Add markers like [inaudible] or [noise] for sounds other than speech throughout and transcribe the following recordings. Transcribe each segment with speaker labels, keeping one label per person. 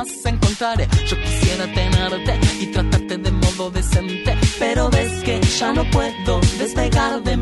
Speaker 1: Jamás encontraré. Yo quisiera tenerte y tratarte de modo decente, pero ves que ya no puedo despegar de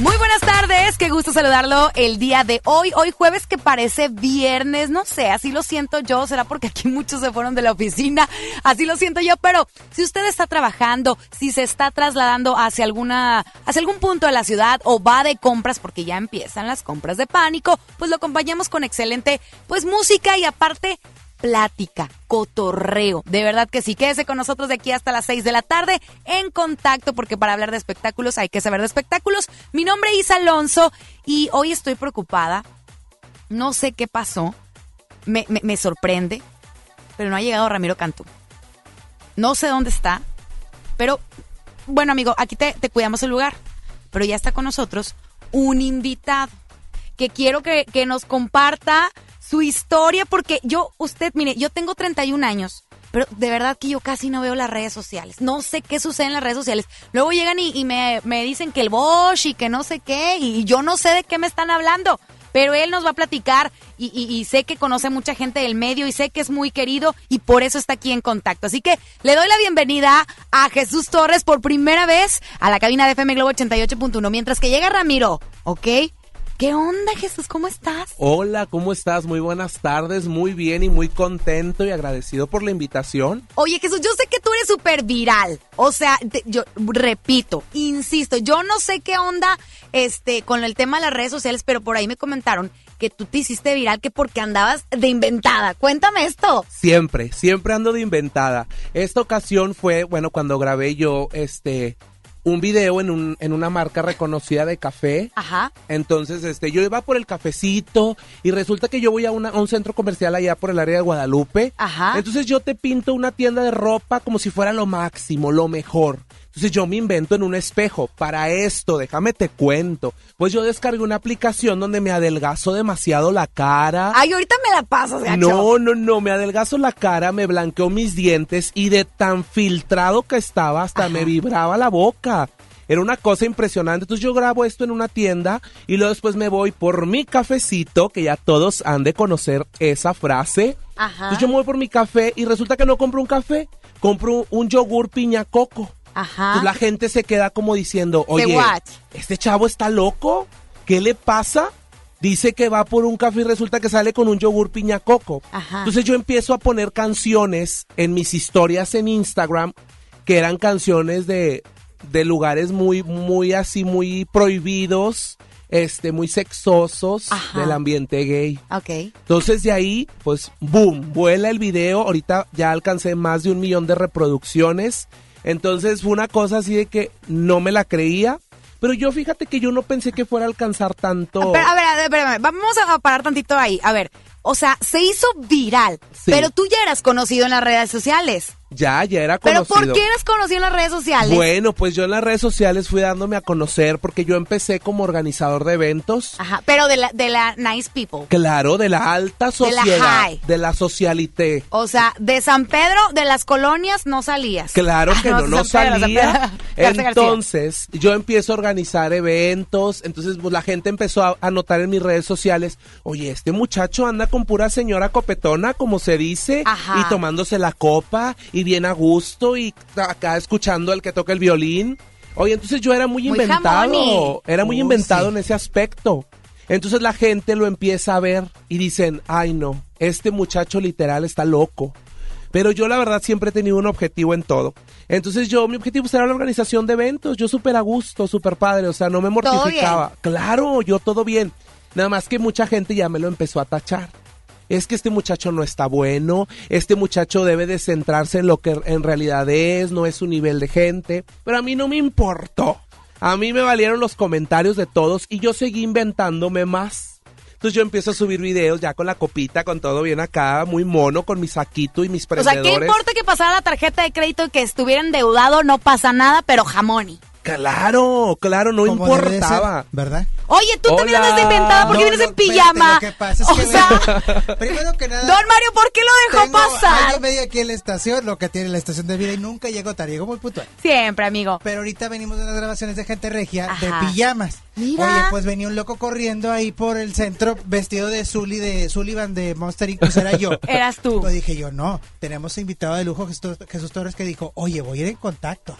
Speaker 2: Muy buenas tardes, qué gusto saludarlo el día de hoy. Hoy jueves que parece viernes, no sé, así lo siento yo, será porque aquí [laughs] muchos se fueron de la oficina, así lo siento yo, pero si usted está trabajando, si se está trasladando hacia alguna, hacia algún punto de la ciudad o va de compras porque ya empiezan las compras de pánico, pues lo acompañamos con excelente, pues música y aparte plática, cotorreo. De verdad que sí, quédese con nosotros de aquí hasta las 6 de la tarde en contacto, porque para hablar de espectáculos hay que saber de espectáculos. Mi nombre es Alonso y hoy estoy preocupada. No sé qué pasó. Me, sorprende, pero no ha llegado Ramiro Cantú. No sé dónde está, pero bueno, amigo, aquí te, cuidamos el lugar. Pero ya está con nosotros un invitado que quiero que nos comparta su historia, porque yo, usted, mire, yo tengo 31 años, pero de verdad que yo casi no veo las redes sociales. No sé qué sucede en las redes sociales. Luego llegan y, me, me dicen que el Bosch y que no sé qué, y yo no sé de qué me están hablando. Pero él nos va a platicar y, y- y sé que conoce mucha gente del medio y sé que es muy querido y por eso está aquí en contacto. Así que le doy la bienvenida a Jesús Torres por primera vez a la cabina de FM Globo 88.1. Mientras que llega Ramiro, ¿ok? ¿Qué onda, Jesús? ¿Cómo estás?
Speaker 3: Hola, ¿cómo estás? Muy buenas tardes, muy bien y muy contento y agradecido por la invitación.
Speaker 2: Oye, Jesús, yo sé que tú eres súper viral. O sea, te- yo repito, insisto, yo no sé qué onda este, con el tema de las redes sociales, pero por ahí me comentaron que tú te hiciste viral que porque andabas de inventada. Cuéntame esto.
Speaker 3: Siempre, siempre ando de inventada. Esta ocasión fue, bueno, cuando grabé yo este un video en, un, en una marca reconocida de café.
Speaker 2: Ajá.
Speaker 3: Entonces, este, yo iba por el cafecito y resulta que yo voy a, una- a un centro comercial allá por el área de Guadalupe.
Speaker 2: Ajá.
Speaker 3: Entonces yo te pinto una tienda de ropa como si fuera lo máximo, lo mejor. Entonces yo me invento en un espejo. Para esto, déjame te cuento. Pues yo descargué una aplicación donde me adelgazo demasiado la cara.
Speaker 2: Ay, ahorita me la pasas, gacho.
Speaker 3: No, no, no, me adelgazo la cara, me blanqueó mis dientes y de tan filtrado que estaba hasta me vibraba la boca. Era una cosa impresionante. Entonces yo grabo esto en una tienda y luego después me voy por mi cafecito, que ya todos han de conocer esa frase.
Speaker 2: Ajá.
Speaker 3: Entonces yo me voy por mi café y resulta que no compro un café, compro un yogur piña coco.
Speaker 2: Ajá.
Speaker 3: Entonces la gente se queda como diciendo,
Speaker 2: ¿De
Speaker 3: oye, este chavo está loco, ¿qué le pasa? Dice que va por un café y resulta que sale con un yogur piña coco.
Speaker 2: Ajá.
Speaker 3: Entonces yo empiezo a poner canciones en mis historias en Instagram que eran canciones de, de lugares muy, muy así, muy prohibidos, este, muy sexosos
Speaker 2: Ajá.
Speaker 3: del ambiente gay.
Speaker 2: Ok.
Speaker 3: Entonces de ahí, pues, boom, vuela el video. Ahorita ya alcancé más de un millón de reproducciones. Entonces fue una cosa así de que no me la creía. Pero yo fíjate que yo no pensé que fuera a alcanzar tanto.
Speaker 2: Pero, a ver, a ver, espérame, vamos a parar tantito ahí. A ver, o sea, se hizo viral,
Speaker 3: Sí.
Speaker 2: pero tú ya eras conocido en las redes sociales.
Speaker 3: Ya, ya era
Speaker 2: ¿Pero
Speaker 3: conocido.
Speaker 2: por qué eras conocido en las redes sociales?
Speaker 3: Bueno, pues yo en las redes sociales fui dándome a conocer porque yo empecé como organizador de eventos.
Speaker 2: Ajá, pero de la, de la nice people.
Speaker 3: Claro, de la alta
Speaker 2: De la
Speaker 3: sociedad,
Speaker 2: high.
Speaker 3: de la socialité.
Speaker 2: O sea, de San Pedro, de las colonias, no salías.
Speaker 3: Claro que
Speaker 2: Ah,
Speaker 3: no, no
Speaker 2: Pedro, San
Speaker 3: salía. [laughs] Entonces, yo empiezo a organizar eventos. Entonces, pues la gente empezó a, a notar en mis redes sociales: Oye, este muchacho anda con pura señora copetona, como se dice,
Speaker 2: Ajá.
Speaker 3: y tomándose la copa, y bien a gusto, y acá escuchando al que toca el violín. Oye, entonces yo era muy,
Speaker 2: Muy
Speaker 3: inventado.
Speaker 2: jamoni.
Speaker 3: Era muy
Speaker 4: Uy,
Speaker 3: inventado
Speaker 4: sí.
Speaker 3: en ese aspecto. Entonces la gente lo empieza a ver y dicen, ay no, este muchacho literal está loco. Pero yo la verdad siempre he tenido un objetivo en todo. Entonces yo, mi objetivo era la organización de eventos. Yo súper a gusto, súper padre. O sea, no me mortificaba. Claro, yo todo bien. Nada más que mucha gente ya me lo empezó a tachar. Es que este muchacho no está bueno, este muchacho debe de centrarse en lo que en realidad es, no es su nivel de gente. Pero a mí no me importó. A mí me valieron los comentarios de todos y yo seguí inventándome más. Entonces yo empiezo a subir videos ya con la copita, con todo bien acá, muy mono, con mi saquito y mis
Speaker 2: o sea,
Speaker 3: prendedores.
Speaker 2: ¿qué importa que pasara la tarjeta de crédito y que estuviera endeudado? No pasa nada, pero jamoni.
Speaker 3: Claro, claro, no
Speaker 4: Como de ser,
Speaker 3: importaba.
Speaker 4: ¿Verdad?
Speaker 2: Oye, tú también andas de inventada porque
Speaker 4: No,
Speaker 2: vienes
Speaker 4: no,
Speaker 2: en pijama.
Speaker 4: Lo que pasa es
Speaker 2: o
Speaker 4: que,
Speaker 2: sea, [laughs]
Speaker 4: primero que nada.
Speaker 2: Don Mario, ¿por qué lo dejó
Speaker 4: tengo
Speaker 2: pasar?
Speaker 4: año y medio aquí en la estación, lo que tiene la estación de vida y nunca llego tarde, llego muy puntual.
Speaker 2: Siempre, amigo.
Speaker 4: Pero ahorita venimos de unas grabaciones de gente regia
Speaker 2: Ajá.
Speaker 4: de pijamas.
Speaker 2: Mira.
Speaker 4: Oye, pues venía un loco corriendo ahí por el centro vestido de Zully de Sullivan de Monster Inc. Pues era yo. [laughs]
Speaker 2: Eras tú.
Speaker 4: Pues dije yo, no, tenemos invitado de lujo Jesús, Jesús Torres que dijo, oye, voy a ir en contacto.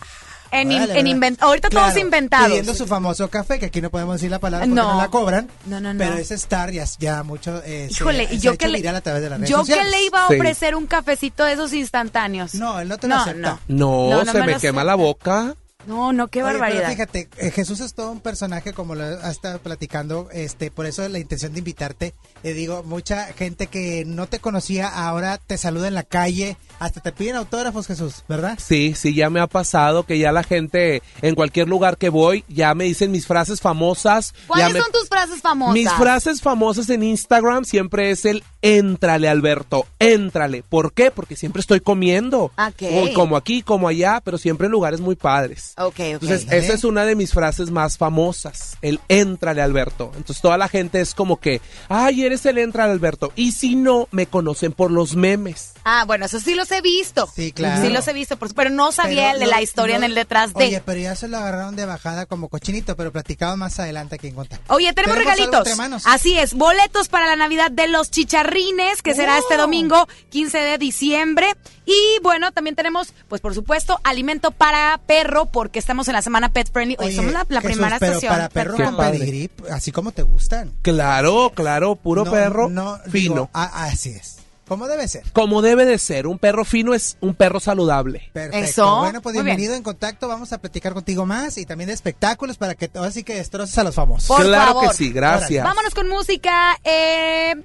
Speaker 2: En, in- en invent- Ahorita todos
Speaker 4: Claro,
Speaker 2: inventados.
Speaker 4: Pidiendo su famoso café, que aquí no podemos decir la palabra porque
Speaker 2: No.
Speaker 4: no, la cobran.
Speaker 2: No, no, no.
Speaker 4: Pero es Star ya, ya mucho. Eh, se-
Speaker 2: Híjole,
Speaker 4: se
Speaker 2: y yo
Speaker 4: hecho
Speaker 2: que le,
Speaker 4: a través de las redes
Speaker 2: yo que
Speaker 4: sociales.
Speaker 2: le iba a
Speaker 3: Sí.
Speaker 2: ofrecer un cafecito de esos instantáneos.
Speaker 4: No, él no te lo acepta.
Speaker 3: No,
Speaker 2: No, no
Speaker 3: se
Speaker 2: me
Speaker 3: me, quema la boca.
Speaker 2: No, no, qué
Speaker 4: Oye, pero
Speaker 2: barbaridad.
Speaker 4: fíjate, eh, Jesús es todo un personaje, como lo has estado platicando, este, por eso la intención de invitarte. Le digo, mucha gente que no te conocía ahora te saluda en la calle, hasta te piden autógrafos, Jesús, ¿verdad?
Speaker 3: Sí, sí, ya me ha pasado que ya la gente en cualquier lugar que voy ya me dicen mis frases famosas.
Speaker 2: ¿Cuáles
Speaker 3: me-
Speaker 2: son tus frases famosas?
Speaker 3: Mis frases famosas en Instagram siempre es el éntrale, Alberto, éntrale. ¿Por qué? Porque siempre estoy comiendo.
Speaker 2: Ok.
Speaker 3: O como aquí, como allá, pero siempre en lugares muy padres.
Speaker 2: Ok, ok.
Speaker 3: Entonces, esa es una de mis frases más famosas, el éntrale, Alberto. Entonces, toda la gente es como que, ay, eres el éntrale, Alberto. Y si no, me conocen por los memes.
Speaker 2: Ah, bueno, eso sí los he visto.
Speaker 4: Sí, claro.
Speaker 2: Sí los he visto, pero no sabía el de la historia en el detrás de.
Speaker 4: Oye, pero ya se lo agarraron de bajada como cochinito, pero platicado más adelante aquí en Contacto.
Speaker 2: Oye, tenemos, regalitos. Así es, boletos para la Navidad de los Chicharrines, que será este
Speaker 4: ¡Oh!
Speaker 2: domingo 15 de diciembre. Y bueno, también tenemos, pues por supuesto, alimento para perro, porque estamos en la semana pet friendly. Hoy
Speaker 4: Oye,
Speaker 2: somos la, primera
Speaker 4: pero
Speaker 2: estación.
Speaker 4: Para perro con pedigrip, así como te gustan.
Speaker 3: Claro, claro, puro perro fino.
Speaker 4: Digo, a, así es. Cómo debe ser.
Speaker 3: Como debe de ser. Un perro fino es un perro saludable.
Speaker 4: Perfecto.
Speaker 2: Eso.
Speaker 4: Bueno, pues bienvenido en contacto. Vamos a platicar contigo más y también de espectáculos para que ahora sí que destroces a los famosos.
Speaker 2: Por
Speaker 3: claro que sí, gracias.
Speaker 2: Vámonos con música. Eh,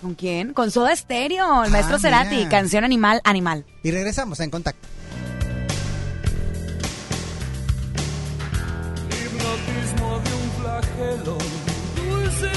Speaker 2: ¿Con quién? Con Soda Stereo, el ah, maestro
Speaker 4: ah,
Speaker 2: Cerati, canción Animal, Animal.
Speaker 4: Y regresamos en contacto.
Speaker 5: Hipnotismo de un flagelo, dulce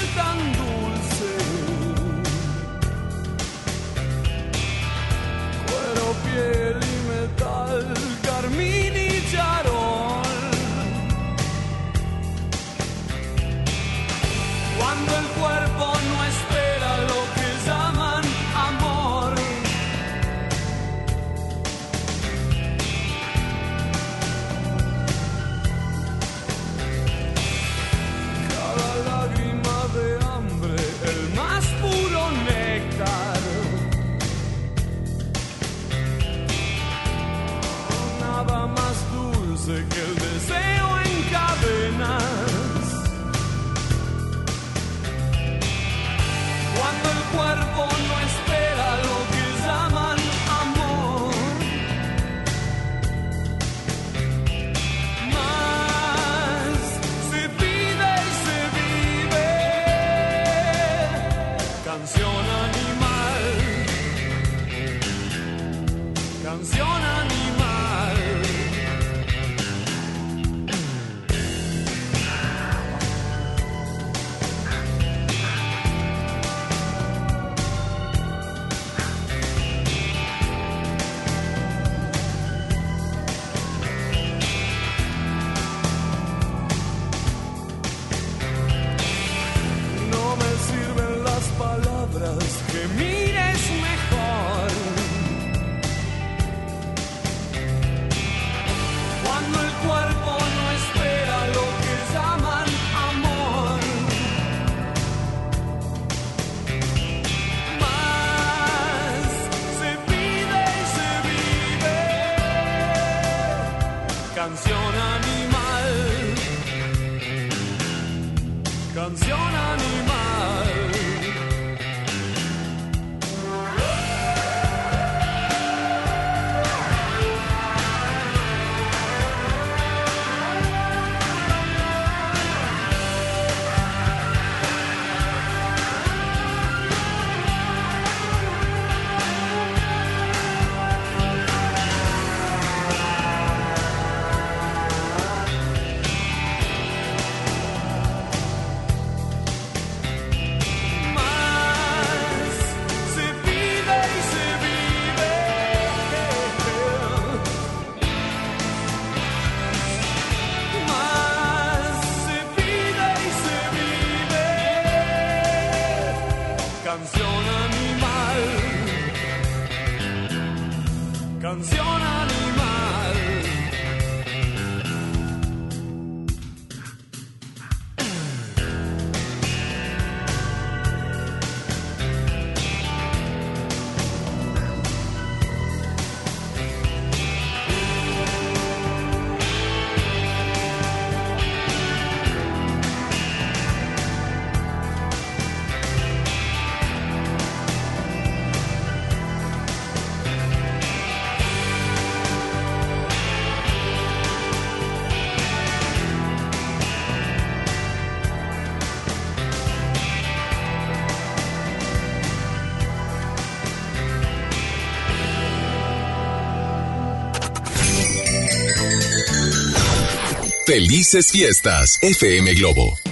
Speaker 6: Felices fiestas, FM Globo.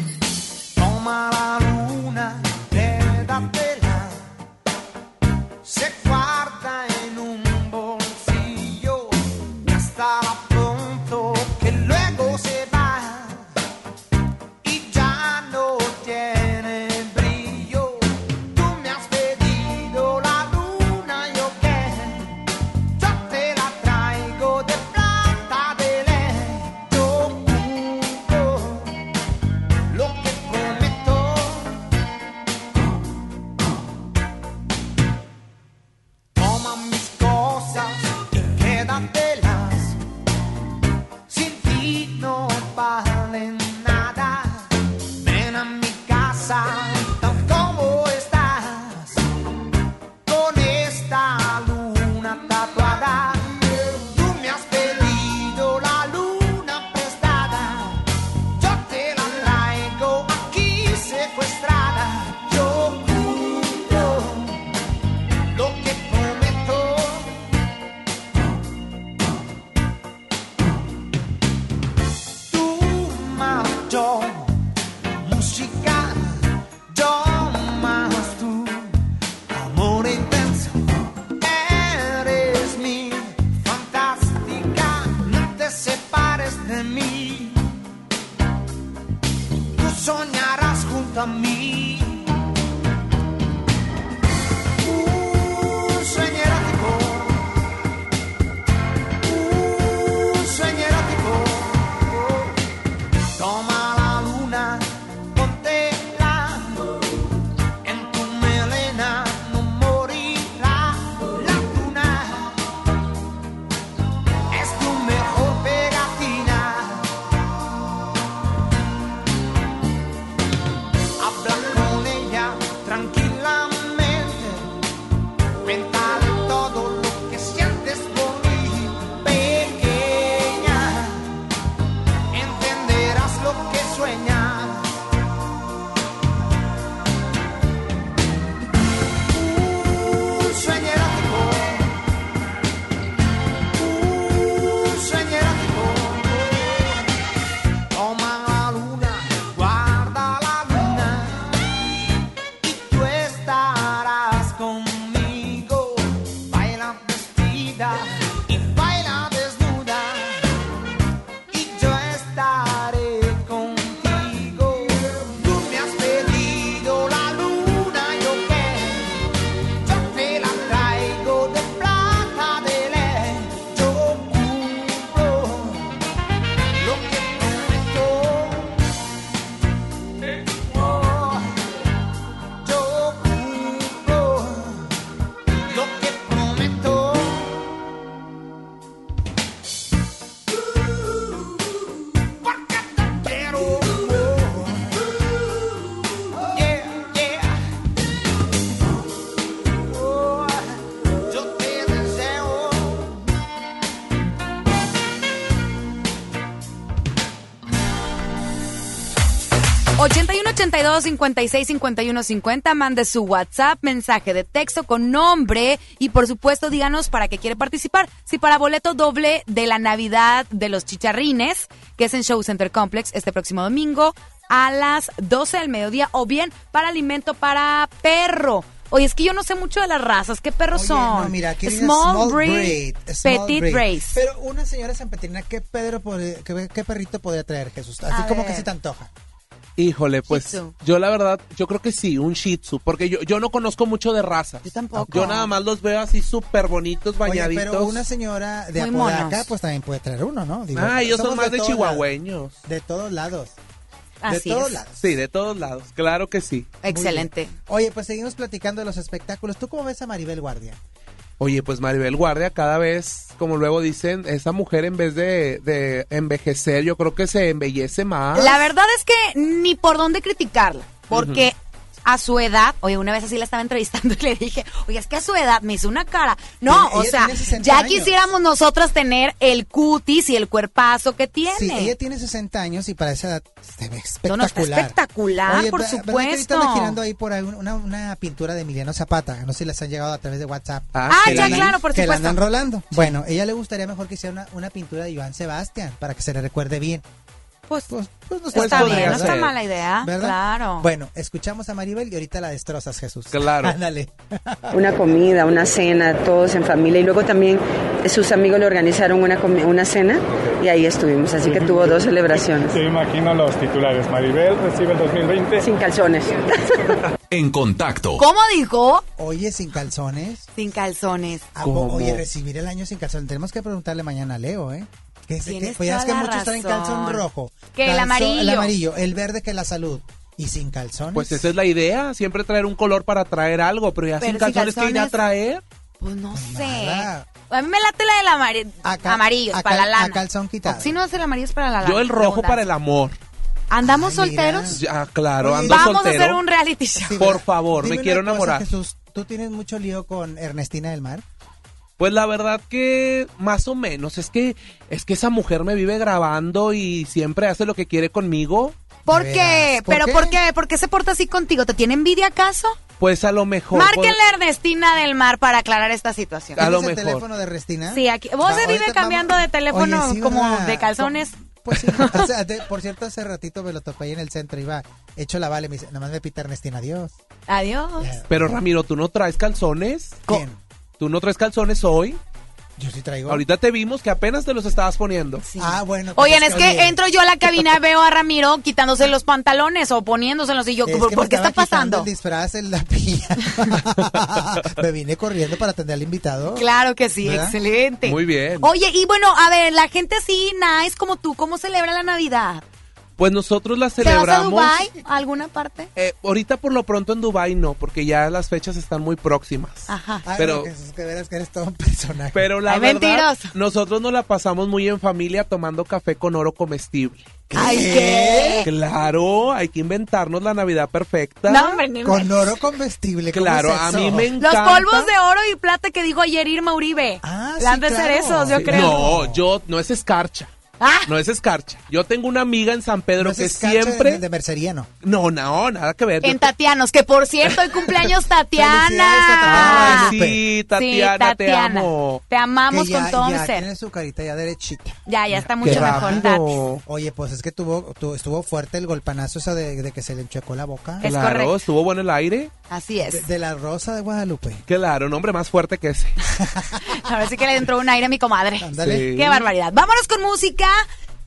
Speaker 7: junto a mí.
Speaker 2: 82 56 51 50. Mande su WhatsApp, mensaje de texto con nombre y por supuesto díganos para qué quiere participar. Si para boleto doble de la Navidad de los Chicharrines, que es en Show Center Complex este próximo domingo a las 12 del mediodía o bien para alimento para perro. Oye, es que yo no sé mucho de las razas. ¿Qué perros
Speaker 4: Oye,
Speaker 2: son?
Speaker 4: no, mira, aquí dice
Speaker 2: small, breed,
Speaker 4: small
Speaker 2: petit
Speaker 4: breed.
Speaker 2: race.
Speaker 4: Pero una señora sanpetrina, ¿qué, Pedro podría- qué, qué perrito podría traer Jesús? Así
Speaker 2: A
Speaker 4: como
Speaker 2: ver.
Speaker 4: que se te antoja.
Speaker 3: Híjole, pues
Speaker 2: Shih Tzu.
Speaker 3: yo la verdad, yo creo que sí, un Shih Tzu, porque yo, yo no conozco mucho de razas.
Speaker 2: Yo tampoco.
Speaker 3: Yo nada más los veo así súper bonitos,
Speaker 4: Oye,
Speaker 3: bañaditos.
Speaker 4: pero una señora de
Speaker 2: Muy
Speaker 4: Apodaca,
Speaker 2: monos.
Speaker 4: pues también puede traer uno, ¿no? Digo,
Speaker 3: Ah, ellos son más de
Speaker 4: todos lados.
Speaker 3: chihuahueños.
Speaker 4: De todos lados.
Speaker 2: Así
Speaker 4: de todos
Speaker 2: es.
Speaker 4: lados.
Speaker 3: Sí, de todos lados, claro que sí.
Speaker 2: Excelente.
Speaker 4: Oye, pues seguimos platicando de los espectáculos. ¿Tú cómo ves a Maribel Guardia?
Speaker 3: Oye, pues Maribel Guardia cada vez, como luego dicen, esa mujer en vez de, de envejecer, yo creo que se embellece más.
Speaker 2: La verdad es que ni por dónde criticarla, porque a su edad, oye, una vez así la estaba entrevistando y le dije, oye, es que a su edad me hizo una cara. No, o sea,
Speaker 4: tiene 60
Speaker 2: ya
Speaker 4: años.
Speaker 2: quisiéramos nosotras tener el cutis y el cuerpazo que tiene.
Speaker 4: Sí, ella tiene 60 años y para esa edad se ve
Speaker 2: No, no,
Speaker 4: espectacular.
Speaker 2: está espectacular,
Speaker 4: Oye,
Speaker 2: por
Speaker 4: ¿verdad que
Speaker 2: supuesto.
Speaker 4: ahorita girando ahí por ahí una, una pintura de Emiliano Zapata. No sé si les han llegado a través de WhatsApp.
Speaker 2: Ah,
Speaker 3: que
Speaker 2: ya,
Speaker 3: la-
Speaker 2: claro, por
Speaker 4: que la
Speaker 2: supuesto.
Speaker 4: andan rolando. Bueno, ella le gustaría mejor que hiciera una, una pintura de Joan Sebastián para que se le recuerde bien.
Speaker 2: Pues,
Speaker 4: Pues, pues no
Speaker 3: Pues
Speaker 2: está
Speaker 3: podría
Speaker 2: bien, no está mala idea.
Speaker 4: ¿verdad?
Speaker 2: Claro.
Speaker 4: Bueno, escuchamos a Maribel y ahorita la destrozas, Jesús.
Speaker 3: Claro. [laughs]
Speaker 4: Ándale.
Speaker 8: una comida, una cena, todos en familia. Y luego también sus amigos le organizaron una, una cena y ahí estuvimos. Así que tuvo dos celebraciones.
Speaker 9: Yo imagino los titulares. Maribel recibe el 2020.
Speaker 8: Sin calzones. [laughs]
Speaker 10: En contacto.
Speaker 2: ¿Cómo dijo?
Speaker 4: Oye, sin calzones.
Speaker 2: Sin calzones.
Speaker 4: ¿A
Speaker 3: ¿Cómo?
Speaker 4: Oye, recibir el año sin calzones. Tenemos que preguntarle mañana a Leo, ¿eh? Que, se- que, pues ya es
Speaker 2: toda
Speaker 4: que muchos traen
Speaker 2: razón.
Speaker 4: calzón rojo.
Speaker 2: Que el amarillo.
Speaker 4: El amarillo, el verde que la salud. Y sin calzones.
Speaker 3: Pues esa es la idea, siempre traer un color para traer algo, pero ya
Speaker 2: Pero
Speaker 3: sin
Speaker 2: sin
Speaker 3: calzones, ¿qué irá a
Speaker 2: calzones-
Speaker 3: traer?
Speaker 2: Pues no sé.
Speaker 4: nada.
Speaker 2: A mí me late la del amari-
Speaker 4: A cal-
Speaker 2: amarillo, para la lana.
Speaker 4: a calzón quitado.
Speaker 2: Si no es el amarillo, es para la lana.
Speaker 3: Yo el rojo para el amor.
Speaker 2: ¿Andamos
Speaker 4: Ay,
Speaker 2: solteros?
Speaker 3: Ya, claro, ando
Speaker 2: Vamos
Speaker 3: soltero.
Speaker 2: a hacer un reality show.
Speaker 4: Sí,
Speaker 3: por favor, me quiero
Speaker 4: cosa,
Speaker 3: enamorar.
Speaker 4: Jesús, ¿tú tienes mucho lío con Ernestina del Mar?
Speaker 3: Pues la verdad que más o menos, es que es que esa mujer me vive grabando y siempre hace lo que quiere conmigo.
Speaker 2: ¿Por qué?
Speaker 4: veras, ¿por
Speaker 2: ¿Pero
Speaker 4: qué?
Speaker 2: por qué? ¿Por qué se porta así contigo? ¿Te tiene envidia acaso?
Speaker 3: Pues a lo mejor.
Speaker 2: Márquenle
Speaker 3: pues,
Speaker 2: a Ernestina del Mar para aclarar esta situación.
Speaker 3: A lo
Speaker 4: ¿Tienes el
Speaker 3: mejor.
Speaker 4: teléfono de Ernestina?
Speaker 2: Sí, aquí. Vos se vive cambiando
Speaker 4: vamos-
Speaker 2: de teléfono
Speaker 4: Oye, sí,
Speaker 2: como de calzones.
Speaker 4: Pues sí. O sea, de- por cierto, hace ratito me lo topé ahí en el centro. Iba hecho la vale. Me dice, nada más me pita Ernestina. Adiós.
Speaker 2: Adiós.
Speaker 3: Pero Ramiro, ¿tú no traes calzones?
Speaker 4: ¿Quién?
Speaker 3: ¿Tú no traes calzones hoy?
Speaker 4: Yo sí traigo.
Speaker 3: Ahorita te vimos que apenas te los estabas poniendo.
Speaker 2: Sí.
Speaker 4: Ah, bueno. pues
Speaker 2: Oigan, es que entro yo a la cabina, [laughs] veo a Ramiro quitándose los pantalones o poniéndoselos y yo,
Speaker 4: es
Speaker 2: ¿por,
Speaker 4: que
Speaker 2: por
Speaker 4: me
Speaker 2: qué está pasando?
Speaker 4: el disfraz en la [laughs] pilla. [laughs] me vine corriendo para atender al invitado.
Speaker 2: Claro que sí,
Speaker 4: ¿Verdad?
Speaker 2: excelente.
Speaker 3: Muy bien.
Speaker 2: Oye, y bueno, a ver, la gente así, nice como tú, ¿cómo celebra la Navidad?
Speaker 3: Pues nosotros la
Speaker 2: ¿Te vas a
Speaker 3: celebramos.
Speaker 2: Dubai? ¿A alguna parte?
Speaker 3: Eh, ahorita por lo pronto en Dubai no, porque ya las fechas están muy próximas.
Speaker 2: Ajá.
Speaker 4: Ay,
Speaker 3: Pero-
Speaker 4: pero, que, que verás que eres todo un personaje.
Speaker 3: Pero la
Speaker 2: Ay,
Speaker 3: verdad,
Speaker 2: mentiroso.
Speaker 3: nosotros nos la pasamos muy en familia tomando café con oro comestible.
Speaker 2: Ay, ¿qué?
Speaker 3: Claro, hay que inventarnos la Navidad perfecta.
Speaker 2: No, hombre, ni
Speaker 4: Con oro comestible. ¿cómo
Speaker 3: Claro,
Speaker 4: es
Speaker 3: a mí me
Speaker 2: Los
Speaker 3: encanta.
Speaker 2: polvos de oro y plata que dijo ayer Irma Uribe.
Speaker 4: Ah,
Speaker 2: Le han
Speaker 4: sí,
Speaker 2: de ser esos, yo
Speaker 4: Sí.
Speaker 2: creo.
Speaker 3: No, yo no es escarcha.
Speaker 2: Ah,
Speaker 3: No es escarcha. Yo tengo una amiga en San Pedro
Speaker 4: No es
Speaker 3: que
Speaker 4: escarcha
Speaker 3: siempre.
Speaker 4: De, de mercería, no.
Speaker 3: No, no, nada que ver.
Speaker 2: En Tatianos, que por cierto, hoy cumpleaños [laughs] Tatiana.
Speaker 4: Felicidades a Tatiana.
Speaker 3: Ay,
Speaker 4: Lupe.
Speaker 3: sí, Tatiana,
Speaker 2: Sí, Tatiana.
Speaker 3: te amo.
Speaker 2: Te amamos
Speaker 4: ya,
Speaker 2: con todo
Speaker 4: ya
Speaker 2: mi ser.
Speaker 4: tiene su carita ya derechita.
Speaker 2: Ya, ya está
Speaker 3: Qué
Speaker 2: mucho mejor, Tati.
Speaker 4: Oye, pues es que tuvo, tu- estuvo fuerte el golpanazo esa de, de que se le enchuecó la boca.
Speaker 2: Es
Speaker 3: Claro,
Speaker 2: correcto.
Speaker 3: estuvo bueno el aire.
Speaker 2: Así es.
Speaker 4: de la rosa de Guadalupe.
Speaker 3: Claro, nombre más fuerte que ese. [laughs]
Speaker 2: Ahora sí que le entró un aire a mi comadre.
Speaker 4: Ándale.
Speaker 3: Sí.
Speaker 2: Qué barbaridad. Vámonos con música.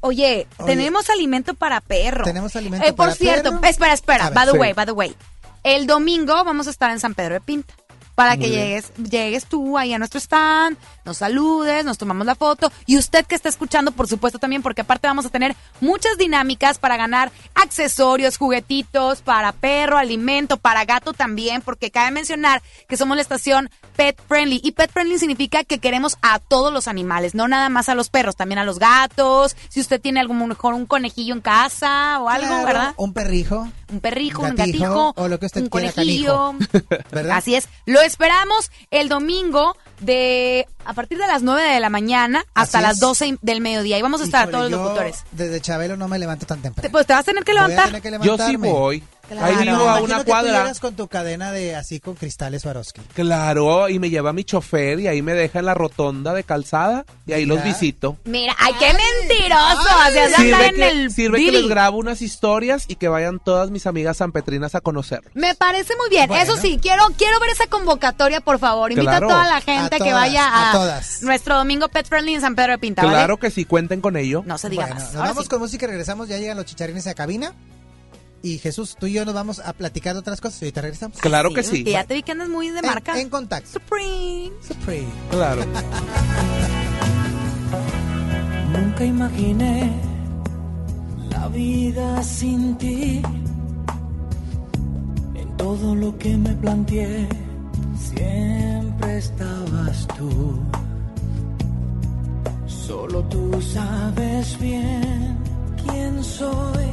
Speaker 2: Oye,
Speaker 4: Oye,
Speaker 2: tenemos alimento para perro.
Speaker 4: tenemos alimento
Speaker 2: Eh, por
Speaker 4: para
Speaker 2: cierto,
Speaker 4: perro.
Speaker 2: espera, espera.
Speaker 4: A ver,
Speaker 2: by the
Speaker 3: sí.
Speaker 2: way, by the way. El domingo vamos a estar en San Pedro de Pinta. Para
Speaker 3: Muy
Speaker 2: que
Speaker 3: bien.
Speaker 2: llegues, llegues tú ahí a nuestro stand, nos saludes, nos tomamos la foto. Y usted que está escuchando, por supuesto, también, porque aparte vamos a tener muchas dinámicas para ganar accesorios, juguetitos, para perro, alimento, para gato también, porque cabe mencionar que somos la estación Pet Friendly. Y Pet Friendly significa que queremos a todos los animales, no nada más a los perros, también a los gatos. Si usted tiene algún mejor un conejillo en casa o algo,
Speaker 4: Claro,
Speaker 2: ¿verdad?
Speaker 4: Un perrijo.
Speaker 2: Un perrijo, un
Speaker 4: Gatijo,
Speaker 2: gatijo,
Speaker 4: o lo que usted
Speaker 2: un
Speaker 4: quiera,
Speaker 2: conejillo.
Speaker 4: ¿Verdad?
Speaker 2: Así es. Lo esperamos el domingo de a partir de las 9 de la mañana hasta las
Speaker 4: es.
Speaker 2: 12 del mediodía. Y vamos a estar
Speaker 4: Híjole,
Speaker 2: todos los
Speaker 4: yo
Speaker 2: locutores.
Speaker 4: Desde Chabelo no me levanto tan temprano.
Speaker 2: Te- Pues te vas a tener que
Speaker 4: Voy a
Speaker 2: levantar.
Speaker 4: tener que
Speaker 3: Yo sí
Speaker 4: levantarme.
Speaker 3: Ahí vivo a una
Speaker 4: que tú
Speaker 3: cuadra.
Speaker 4: con tu cadena de así con cristales Swarovski.
Speaker 3: Claro, y me lleva mi chofer y ahí me deja en la rotonda de calzada y ahí los visito.
Speaker 2: Mira, ay, qué mentiroso. Andar
Speaker 3: Sirve,
Speaker 2: en
Speaker 3: que,
Speaker 2: el
Speaker 3: sirve que les grabo unas historias y que vayan todas mis amigas sanpetrinas a conocer.
Speaker 2: Me parece muy bien.
Speaker 4: Bueno.
Speaker 2: Eso sí, quiero quiero ver esa convocatoria, por favor. Invita
Speaker 3: Claro.
Speaker 2: a toda la gente
Speaker 4: A
Speaker 2: que vaya
Speaker 4: a
Speaker 2: a,
Speaker 4: todas.
Speaker 2: nuestro domingo Pet Friendly en San Pedro de Pinta. ¿vale?
Speaker 3: Claro que sí, cuenten con ello.
Speaker 2: No se diga
Speaker 4: Bueno,
Speaker 2: más.
Speaker 4: nos
Speaker 2: Ahora
Speaker 4: vamos
Speaker 2: sí.
Speaker 4: con música y regresamos. Ya llegan los chicharines a cabina. Y Jesús, tú y yo nos vamos a platicar de otras cosas y ahorita regresamos.
Speaker 3: Claro que sí.
Speaker 2: Que ya te vi que andas muy de
Speaker 4: En-
Speaker 2: marca.
Speaker 4: En, contacto.
Speaker 2: Supreme.
Speaker 4: Supreme.
Speaker 3: Claro. [laughs]
Speaker 11: Nunca imaginé la vida sin ti. En todo lo que me planteé, siempre estabas tú. Solo tú sabes bien quién soy.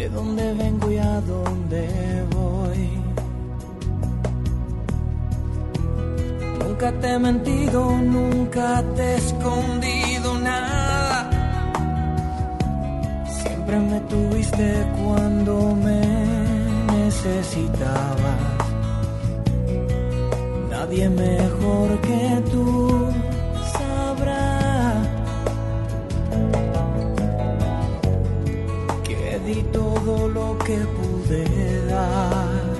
Speaker 11: De dónde vengo y a dónde voy. Nunca te he mentido, nunca te he escondido nada. Siempre me tuviste cuando me necesitabas. Nadie mejor que tú lo que pude dar.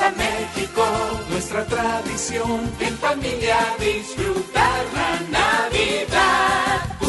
Speaker 1: A México. Nuestra tradición en familia disfrutar la Navidad.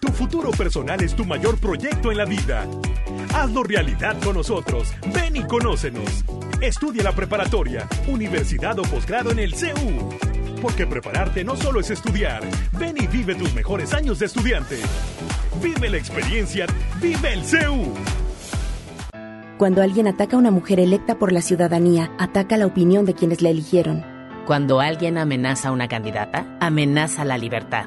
Speaker 12: Tu futuro personal es tu mayor proyecto en la vida. Hazlo realidad con nosotros. Ven y conócenos. Estudia la preparatoria, universidad o posgrado en el CEU. Porque prepararte no solo es estudiar. Ven y vive tus mejores años de estudiante. Vive la experiencia. Vive el CEU.
Speaker 13: Cuando alguien ataca a una mujer electa por la ciudadanía, ataca la opinión de quienes la eligieron.
Speaker 14: Cuando alguien amenaza a una candidata, amenaza la libertad.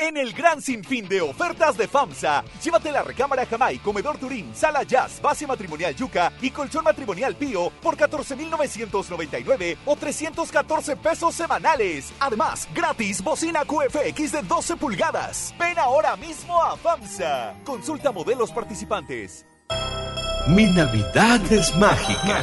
Speaker 15: En el gran sinfín de ofertas de FAMSA, llévate la recámara Jamai, comedor Turín, sala jazz, base matrimonial Yuca y colchón matrimonial Pío por 14,999 o 314 pesos semanales. Además, gratis bocina QFX de 12 pulgadas. Ven ahora mismo a FAMSA. Consulta modelos participantes.
Speaker 16: Mi Navidad es mágica.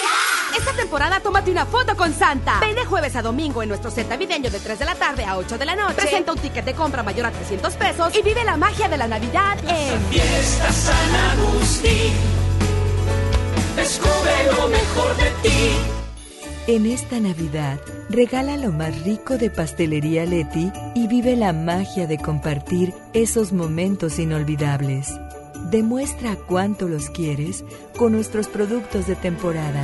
Speaker 17: Esta temporada tómate una foto con Santa. Ven de jueves a domingo en nuestro set navideño de 3 de la tarde a 8 de la noche. Presenta un ticket de compra mayor a 300 pesos y vive la magia de la Navidad en
Speaker 1: Fiesta San Agustín. Descubre lo mejor de ti.
Speaker 18: En esta Navidad, regala lo más rico de Pastelería Leti y vive la magia de compartir esos momentos inolvidables. Demuestra cuánto los quieres con nuestros productos de temporada.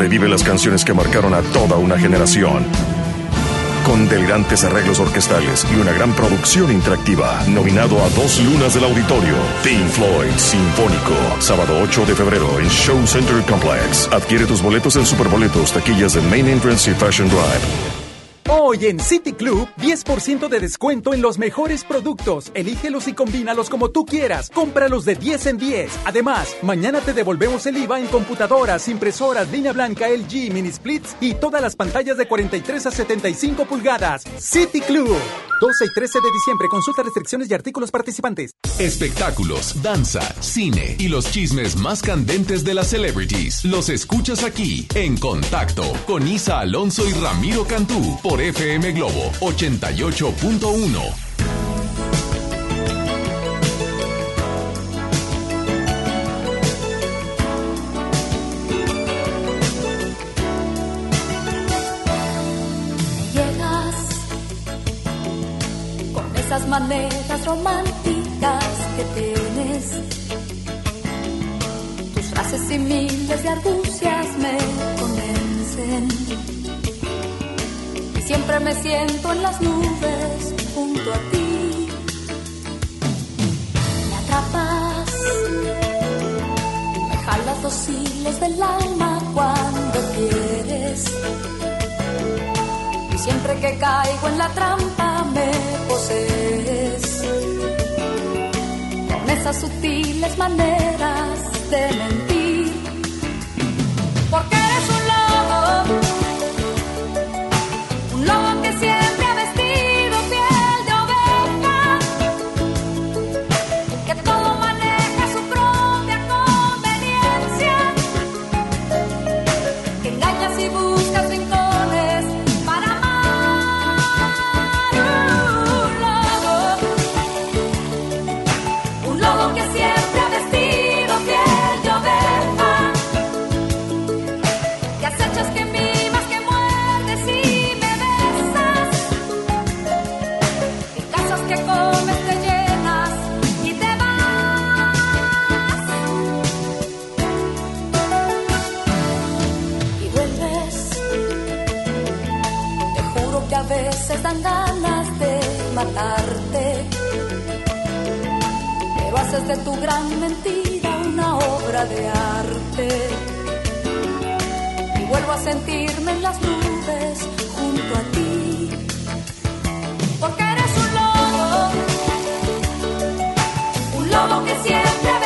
Speaker 19: Revive las canciones que marcaron a toda una generación. Con delirantes arreglos orquestales y una gran producción interactiva. Nominado a dos lunas del auditorio. Pink Floyd Sinfónico. Sábado 8 de febrero en Show Center Complex. Adquiere tus boletos en Superboletos, taquillas de Main Entrance y Fashion Drive.
Speaker 20: Hoy en City Club, 10% de descuento en los mejores productos. Elígelos y combínalos como tú quieras. Cómpralos de 10 en 10. Además, mañana te devolvemos el IVA en computadoras, impresoras, línea blanca, LG, mini splits y todas las pantallas de 43 a 75 pulgadas. City Club. 12 y 13 de diciembre. Consulta restricciones y artículos participantes.
Speaker 10: Espectáculos, danza, cine y los chismes más candentes de las celebrities. Los escuchas aquí en Contacto con Isa Alonso y Ramiro Cantú por FM Globo 88.1.
Speaker 21: Llegas con esas maneras románticas que tienes. Tus frases y miles de argucias me convencen. Siempre me siento en las nubes junto a ti. Me atrapas, me jalas los hilos del alma cuando quieres. Y siempre que caigo en la trampa me posees. Con esas sutiles maneras de mentir. Tu gran mentira una obra de arte. Y vuelvo a sentirme en las nubes junto a ti. Porque eres un lobo, un lobo que siempre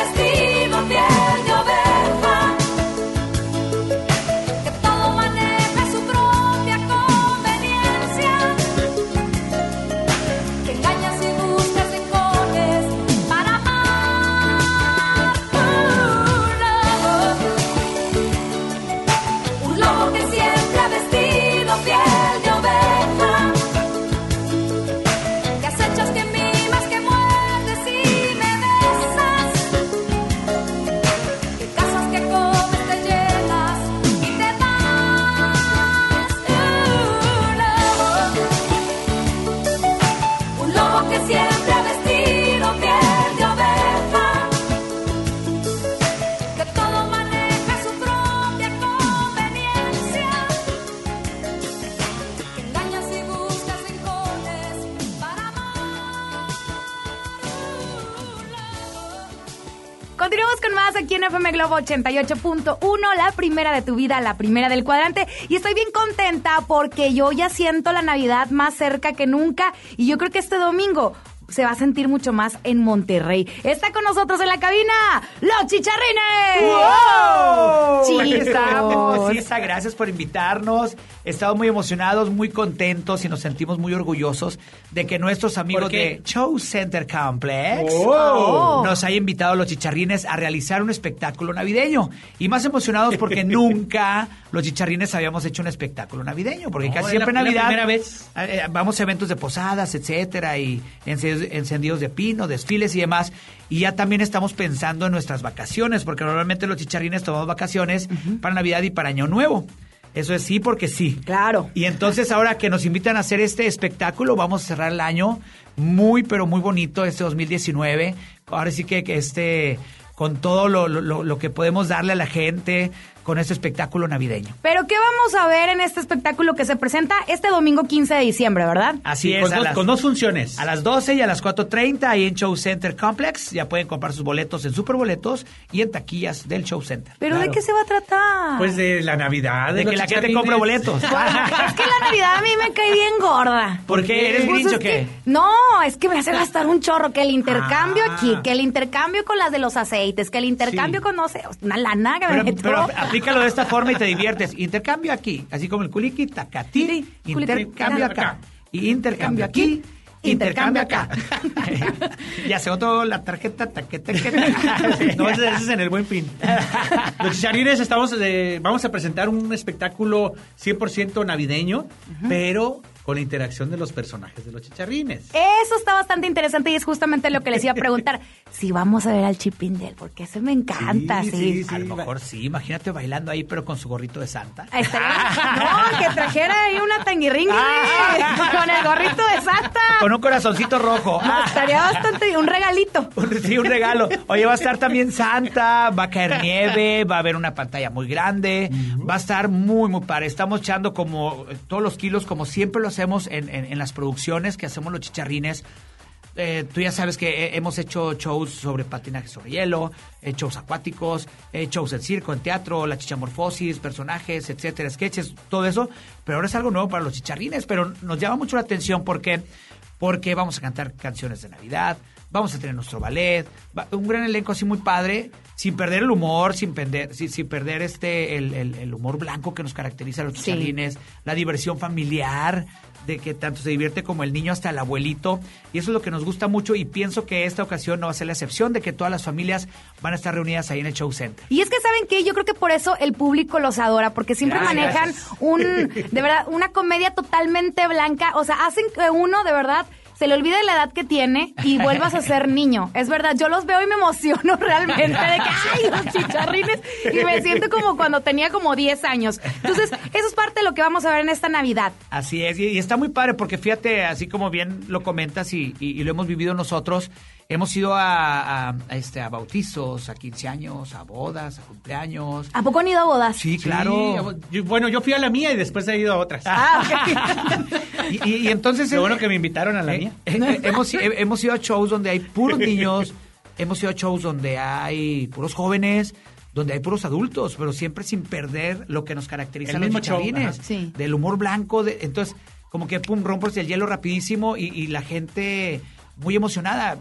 Speaker 22: Globo 88.1, la primera de tu vida, la primera del cuadrante. Y estoy bien contenta porque yo ya siento la Navidad más cerca que nunca. Y yo creo que este domingo se va a sentir mucho más en Monterrey. Está con nosotros en la cabina, los chicharrines.
Speaker 23: ¡Wow! Isa, gracias por invitarnos.
Speaker 24: Estamos muy emocionados, muy contentos y nos sentimos muy orgullosos de que nuestros amigos de Show Center Complex
Speaker 25: Oh.
Speaker 24: nos hayan invitado a los chicharrines a realizar un espectáculo navideño. Y más emocionados porque [laughs] nunca los chicharrines habíamos hecho un espectáculo navideño, porque
Speaker 25: No,
Speaker 24: casi siempre
Speaker 25: la-
Speaker 24: en Navidad
Speaker 25: primera vez.
Speaker 24: eh, eh, vamos a eventos de posadas, etcétera, y encendidos, encendidos de pino, desfiles y demás. Y ya también estamos pensando en nuestras vacaciones, porque normalmente los chicharrines tomamos vacaciones para Navidad y para Año Nuevo. Eso es sí porque sí.
Speaker 2: Claro.
Speaker 24: Y entonces ahora que nos invitan a hacer este espectáculo, vamos a cerrar el año muy, pero muy bonito, este 2019. Ahora sí que, que este, con todo lo, lo- lo- lo que podemos darle a la gente con este espectáculo navideño.
Speaker 2: Pero ¿qué vamos a ver en este espectáculo que se presenta este domingo 15 de diciembre, verdad?
Speaker 24: Así
Speaker 25: Sí,
Speaker 24: es.
Speaker 25: con
Speaker 24: a
Speaker 25: dos-
Speaker 24: las-
Speaker 25: con dos funciones.
Speaker 24: A las 12 y a las 4.30 ahí en Show Center Complex. Ya pueden comprar sus boletos en Superboletos y en taquillas del Show Center.
Speaker 2: ¿Pero de qué se va a tratar?
Speaker 25: Pues de la Navidad.
Speaker 24: De que la gente compre boletos. [laughs]
Speaker 2: Bueno, es que la Navidad a mí me cae bien gorda.
Speaker 24: ¿Por qué? ¿Eres
Speaker 2: Pues
Speaker 24: grinch
Speaker 2: es
Speaker 24: o qué?
Speaker 2: que- no, es que me hace gastar un chorro. Que el intercambio
Speaker 24: Ah.
Speaker 2: aquí, que el intercambio con las de los aceites, que el intercambio con, no sé, una lana que me
Speaker 24: pero aplícalo de esta forma y te diviertes. Intercambio aquí, así como el culiqui, tacatí, intercambio acá. Y intercambio aquí, intercambio acá. [laughs] ya se otro la tarjeta, taqueta,
Speaker 25: No, ese, ese es en el buen fin. [laughs] Los chicharines estamos, eh, vamos a presentar un espectáculo 100% navideño, pero con la interacción de los personajes de los chicharrines.
Speaker 2: Eso está bastante interesante y es justamente lo que les iba a preguntar. [laughs] si vamos a ver al Chipindel, porque ese me encanta, sí.
Speaker 24: A lo mejor sí, imagínate bailando ahí, pero con su gorrito de Santa.
Speaker 2: Estaría- no, que trajera ahí una tanguirringui con el gorrito de Santa.
Speaker 24: Con un corazoncito rojo. Ah,
Speaker 2: Estaría bastante, un regalito.
Speaker 24: Sí, un regalo. Oye, va a estar también Santa, va a caer nieve, va a haber una pantalla muy grande, va a estar muy, muy padre. Estamos echando como todos los kilos, como siempre lo hacemos en, en- en las producciones que hacemos los chicharrines. Eh, tú ya sabes que eh, hemos hecho shows sobre patinaje sobre hielo, eh, shows acuáticos, shows en circo, en teatro, la chichamorfosis, personajes, etcétera, sketches, todo eso. Pero ahora es algo nuevo para los chicharrines, pero nos llama mucho la atención porque porque vamos a cantar canciones de Navidad, vamos a tener nuestro ballet, un gran elenco así muy padre, sin perder el humor, sin perder, sin, sin perder este el, el- el humor blanco que nos caracteriza a los chicharrines, la diversión familiar, de que tanto se divierte como el niño hasta el abuelito, y eso es lo que nos gusta mucho y pienso que esta ocasión no va a ser la excepción de que todas las familias van a estar reunidas ahí en el show center.
Speaker 2: Y es que saben que yo creo que por eso el público los adora, porque siempre
Speaker 24: Gracias,
Speaker 2: manejan
Speaker 24: gracias.
Speaker 2: un, de verdad, una comedia totalmente blanca. O sea, hacen que uno de verdad se le olvide la edad que tiene y vuelvas a ser niño. Es verdad, yo los veo y me emociono [laughs] realmente de que, ay, los chicharrines. Y me siento como cuando tenía como 10 años. Entonces, eso es parte de lo que vamos a ver en esta Navidad.
Speaker 24: Así es, y, está muy padre porque fíjate, así como bien lo comentas y lo hemos vivido nosotros, hemos ido a, a- a, este, a bautizos, a 15 años, a bodas, a cumpleaños.
Speaker 2: ¿A poco han ido a bodas?
Speaker 24: Sí, claro.
Speaker 25: Yo- bueno, yo fui a la mía y después he ido a otras. [laughs]
Speaker 24: y, y- y entonces...
Speaker 25: Lo bueno que me invitaron a la
Speaker 24: eh,
Speaker 25: mía.
Speaker 24: eh, eh, hemos, he- hemos ido a shows donde hay puros niños, [laughs] hemos ido a shows donde hay puros jóvenes, donde hay puros adultos, pero siempre sin perder lo que nos caracteriza
Speaker 25: El
Speaker 24: a los
Speaker 25: mismo show.
Speaker 2: Sí.
Speaker 24: Del humor blanco. de- entonces, como que pum, rompes el hielo rapidísimo y, y la gente muy emocionada.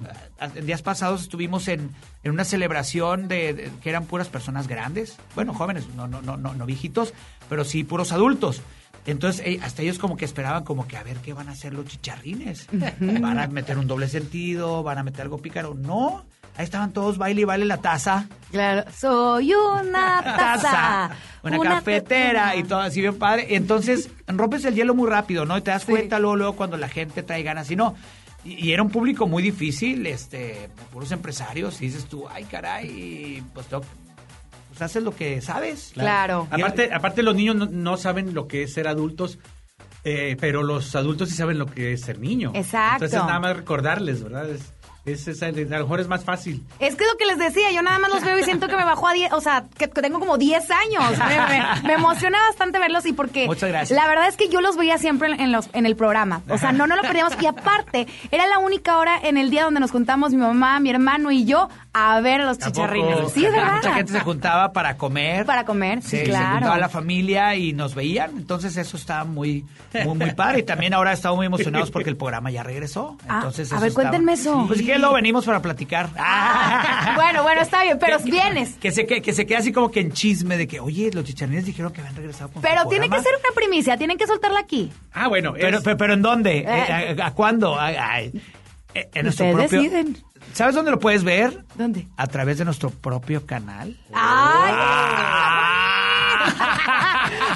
Speaker 24: En días pasados estuvimos en, en una celebración de, de- que eran puras personas grandes, bueno, jóvenes, no, no, no, no, no viejitos, pero sí puros adultos. Entonces, eh, hasta ellos como que esperaban como que a ver qué van a hacer los chicharrines. Van a meter un doble sentido, van a meter algo pícaro. No, ahí estaban todos baile y baile la taza.
Speaker 2: Claro, soy una [laughs] taza.
Speaker 24: Una, cafetera y todo así bien padre. Entonces, rompes el hielo muy rápido, ¿no? Y te das cuenta luego, luego cuando la gente trae ganas y no. Y, y era un público muy difícil, este, puros empresarios, y dices tú, ay caray, pues, tengo- pues haces lo que sabes.
Speaker 2: Claro.
Speaker 25: Aparte, aparte los niños no, no saben lo que es ser adultos, eh, pero los adultos sí saben lo que es ser niño.
Speaker 2: Exacto.
Speaker 25: Entonces nada más recordarles, ¿verdad? Es, es, es- a lo mejor es más fácil.
Speaker 2: Es que es lo que les decía, yo nada más los veo y siento que me bajó a 10, o sea, que, que tengo como 10 años. Me, me- me emociona bastante verlos y porque
Speaker 24: Muchas gracias.
Speaker 2: la verdad es que yo los veía siempre en, en los, en el programa. O sea, no, no lo perdíamos. Y aparte, era la única hora en el día donde nos juntamos mi mamá, mi hermano y yo a ver a los
Speaker 24: ¿A
Speaker 2: chicharrines. Sí, es verdad.
Speaker 24: Mucha gente se juntaba para comer.
Speaker 2: Para comer, sí,
Speaker 24: se, se
Speaker 2: claro.
Speaker 24: juntaba la familia y nos veían. Entonces eso está muy, muy, muy padre. Y también ahora estamos muy emocionados porque el programa ya regresó.
Speaker 2: Ah,
Speaker 24: Entonces
Speaker 2: a
Speaker 24: eso
Speaker 2: ver, cuéntenme eso.
Speaker 24: Pues quieres luego venimos para platicar.
Speaker 2: bueno, bueno, está bien, pero vienes.
Speaker 24: Que se, que, que se quede así como que en chisme de que, oye, los chicharines dijeron que habían regresado con su
Speaker 2: Pero tiene que ser una primicia, tienen que soltarla aquí.
Speaker 25: Ah, bueno.
Speaker 24: Pero, pero, pero ¿en dónde?
Speaker 2: Eh.
Speaker 24: Eh, ¿A, a cuándo? Ay, ay. Eh, En nuestro
Speaker 2: Ustedes
Speaker 24: propio...
Speaker 2: deciden.
Speaker 24: ¿Sabes dónde lo puedes ver?
Speaker 2: ¿Dónde?
Speaker 24: A través de nuestro propio canal. [laughs]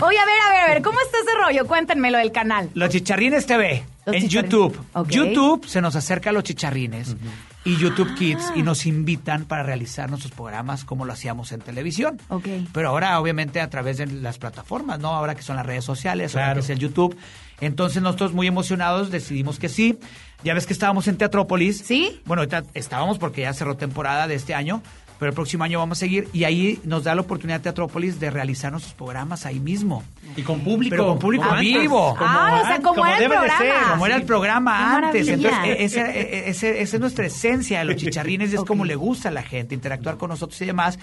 Speaker 2: Oye, a ver, a ver, a ver, ¿cómo está ese rollo? Cuéntenmelo del canal.
Speaker 24: Los Chicharrines TV
Speaker 2: Los
Speaker 24: en
Speaker 2: Chicharrines.
Speaker 24: YouTube. YouTube se nos acerca a los Chicharrines y YouTube Kids y nos invitan para realizar nuestros programas como lo hacíamos en televisión.
Speaker 2: Ok.
Speaker 24: Pero ahora obviamente a través de las plataformas, ¿no? Ahora que son las redes sociales, ahora que es el YouTube. Entonces nosotros muy emocionados decidimos que sí. Ya ves que estábamos en Teatrópolis.
Speaker 2: Sí.
Speaker 24: Bueno, ahorita estábamos porque ya cerró temporada de este año. Pero el próximo año vamos a seguir y ahí nos da la oportunidad Teatrópolis de realizar nuestros programas ahí mismo.
Speaker 25: Y con público.
Speaker 24: Pero con público vivo.
Speaker 25: como
Speaker 2: Ah, o sea, como era el
Speaker 25: debe de
Speaker 2: programa.
Speaker 25: ser.
Speaker 24: Como era el programa
Speaker 2: Qué
Speaker 24: antes.
Speaker 2: maravilla.
Speaker 24: Entonces, e- ese- e- ese- esa es nuestra esencia de los [laughs] chicharrines, es como le gusta a la gente interactuar con nosotros y demás.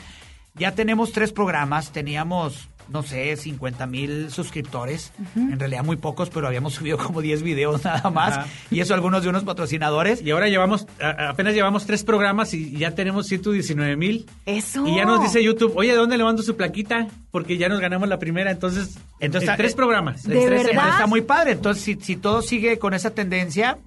Speaker 24: Ya tenemos tres programas, teníamos, no sé, 50 mil suscriptores, en realidad muy pocos, pero habíamos [laughs] subido como 10 videos nada más, y eso algunos de unos patrocinadores.
Speaker 25: Y ahora llevamos, a- apenas llevamos tres programas y ya tenemos 119 mil.
Speaker 2: Eso.
Speaker 25: Y ya nos dice YouTube, oye, ¿de dónde le mando su plaquita? Porque ya nos ganamos la primera, entonces,
Speaker 24: Entonces,
Speaker 25: en tres programas.
Speaker 2: ¿De
Speaker 25: En tres
Speaker 2: verdad?
Speaker 24: Está muy padre, entonces si, si todo sigue con esa tendencia...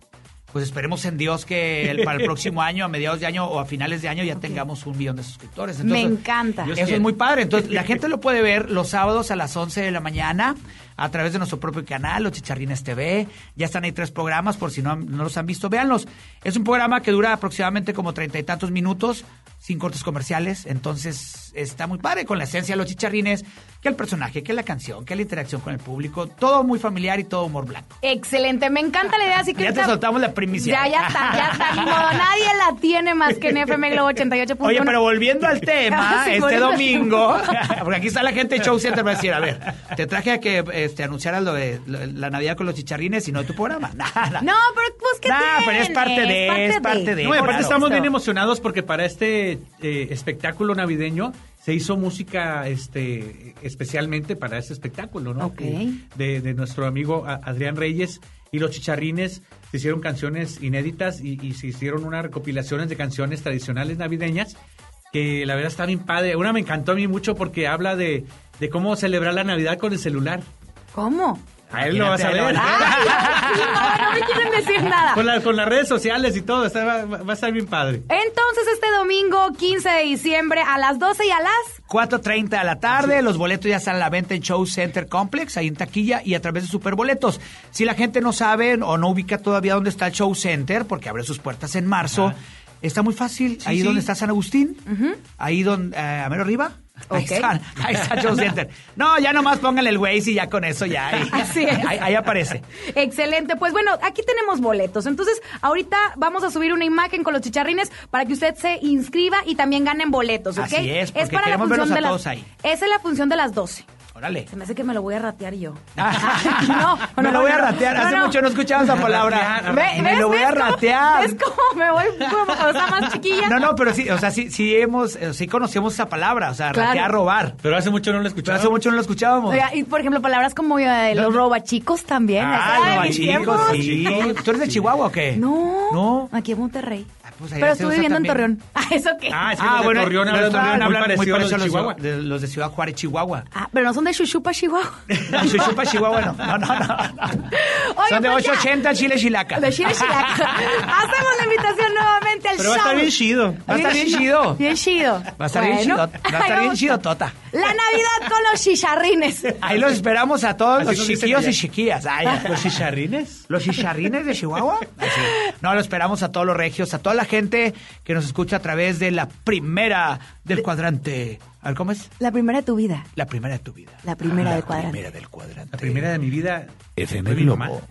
Speaker 24: Pues esperemos en Dios que el- para el próximo año, a mediados de año o a finales de año, ya tengamos un millón de suscriptores.
Speaker 2: Me encanta.
Speaker 24: Eso es muy padre. Entonces, la gente lo puede ver los sábados a las 11 de la mañana a través de nuestro propio canal, Los Chicharrines TV. Ya están ahí tres programas, por si no, no los han visto, véanlos. Es un programa que dura aproximadamente como treinta y tantos minutos, sin cortes comerciales. Entonces, está muy padre con la esencia de Los Chicharrines, que el personaje, que la canción, que la interacción con el público. Todo muy familiar y todo humor blanco.
Speaker 2: Excelente, me encanta la idea, así que [laughs]
Speaker 24: Ya te soltamos la primicia.
Speaker 2: Ya, ya está, ya está. Ni modo, nadie la tiene más que en FM Globo 88.1.
Speaker 24: Oye, pero volviendo al tema, [laughs]
Speaker 2: Sí,
Speaker 24: este domingo, [laughs] porque aquí está la gente de Show Center, va a decir, a ver, te traje a que este, anunciaras lo de lo- la Navidad con los chicharrines y no tu programa. Nada.
Speaker 2: No, pero pues que
Speaker 24: Nah, pero es parte de, es parte de.
Speaker 25: No, aparte
Speaker 24: claro.
Speaker 25: estamos bien emocionados porque para este eh, espectáculo navideño se hizo música este especialmente para ese espectáculo, ¿no?
Speaker 2: Ok.
Speaker 25: Eh, De, de nuestro amigo Adrián Reyes y los Chicharrines se hicieron canciones inéditas y, y se hicieron unas recopilaciones de canciones tradicionales navideñas que la verdad está bien padre. Una me encantó a mí mucho porque habla de, de cómo celebrar la Navidad con el celular.
Speaker 2: ¿Cómo?
Speaker 25: A él lo vas a ver.
Speaker 2: Ay, [laughs] no, no me quieren decir nada.
Speaker 25: Con, la- con las redes sociales y todo, está- va, va a estar bien padre.
Speaker 2: Entonces, este domingo 15 de diciembre a las 12 y a las
Speaker 24: 4.30 de la tarde, los boletos ya están a la venta en Show Center Complex, ahí en taquilla y a través de Superboletos. Si la gente no sabe o no ubica todavía dónde está el Show Center, porque abre sus puertas en marzo, está muy fácil. ahí
Speaker 25: sí.
Speaker 24: donde está San Agustín, ahí donde, eh, a mero arriba. Ahí,
Speaker 2: Ok.
Speaker 24: está, ahí está el Show Center. No, ya nomás pónganle el Waze y ya con eso ya. ahí-
Speaker 2: Así es.
Speaker 24: Ahí, ahí aparece.
Speaker 2: Excelente. Pues bueno, aquí tenemos boletos. Entonces, ahorita vamos a subir una imagen con los chicharrines para que usted se inscriba y también ganen boletos, ¿ok?
Speaker 24: Así es, porque
Speaker 2: para la función
Speaker 24: verlos a
Speaker 2: de las
Speaker 24: todos ahí.
Speaker 2: Esa es la función de las 12.
Speaker 24: Órale.
Speaker 2: Se me hace que me lo voy a ratear yo. [laughs]
Speaker 24: no, me lo voy a ratear. Hace mucho no escuchaba esa palabra. Me
Speaker 2: ¿ves-
Speaker 24: lo voy a ratear.
Speaker 2: ¿Ves cómo me voy [laughs] como cosa más chiquilla?
Speaker 24: No, no, pero sí, o sea, sí, sí hemos, eh, sí conocemos esa palabra, o sea,
Speaker 2: Claro.
Speaker 24: ratear, robar.
Speaker 25: Pero hace mucho no lo escuchaba.
Speaker 24: hace mucho no lo escuchábamos.
Speaker 2: Oiga, y por ejemplo, palabras como eh, los robachicos también.
Speaker 24: Ah,
Speaker 2: esa de
Speaker 24: no,
Speaker 2: mis
Speaker 24: chicos,
Speaker 2: tiempos.
Speaker 24: sí. ¿Tú eres de Chihuahua o qué?
Speaker 2: No,
Speaker 24: No.
Speaker 2: aquí en Monterrey.
Speaker 24: Pues allá
Speaker 2: Pero estuve viviendo en. Torreón. [laughs] Ah, ¿eso qué?
Speaker 25: Ah, es que los de Torreón
Speaker 24: los
Speaker 25: hablan
Speaker 24: de Torreón
Speaker 25: muy parecido a los de Chihuahua.
Speaker 24: de, los de Ciudad Juárez, Chihuahua.
Speaker 2: Ah, pero no son de Chuchupa, Chihuahua.
Speaker 24: No, Chuchupa, Chihuahua, no. No, no, no.
Speaker 2: Oye,
Speaker 24: Son de
Speaker 2: pues ya.
Speaker 24: 880 Chile Chilaca.
Speaker 2: De Chile Chilaca. [laughs] Hacemos la invitación nuevamente al
Speaker 25: Pero va a
Speaker 2: show.
Speaker 25: estar bien chido.
Speaker 24: Va a estar bien chido.
Speaker 2: Bien chido.
Speaker 24: Va a estar bien
Speaker 2: Bueno.
Speaker 24: chido. Va a estar bien [laughs] chido, Tota.
Speaker 2: La Navidad con los chicharrines.
Speaker 24: Ahí los esperamos a todos
Speaker 25: Así
Speaker 24: los chiquillos y chiquillas. Ay,
Speaker 25: ¿Los chicharrines?
Speaker 24: ¿Los chicharrines de Chihuahua? Así. No, lo esperamos a todos los regios, a toda la gente que nos escucha a través de la primera del cuadrante. A ver, ¿cómo es?
Speaker 2: La primera de tu vida.
Speaker 24: La primera de tu vida.
Speaker 2: La primera
Speaker 24: La primera del cuadrante.
Speaker 25: La primera de mi vida.
Speaker 24: FM. Globo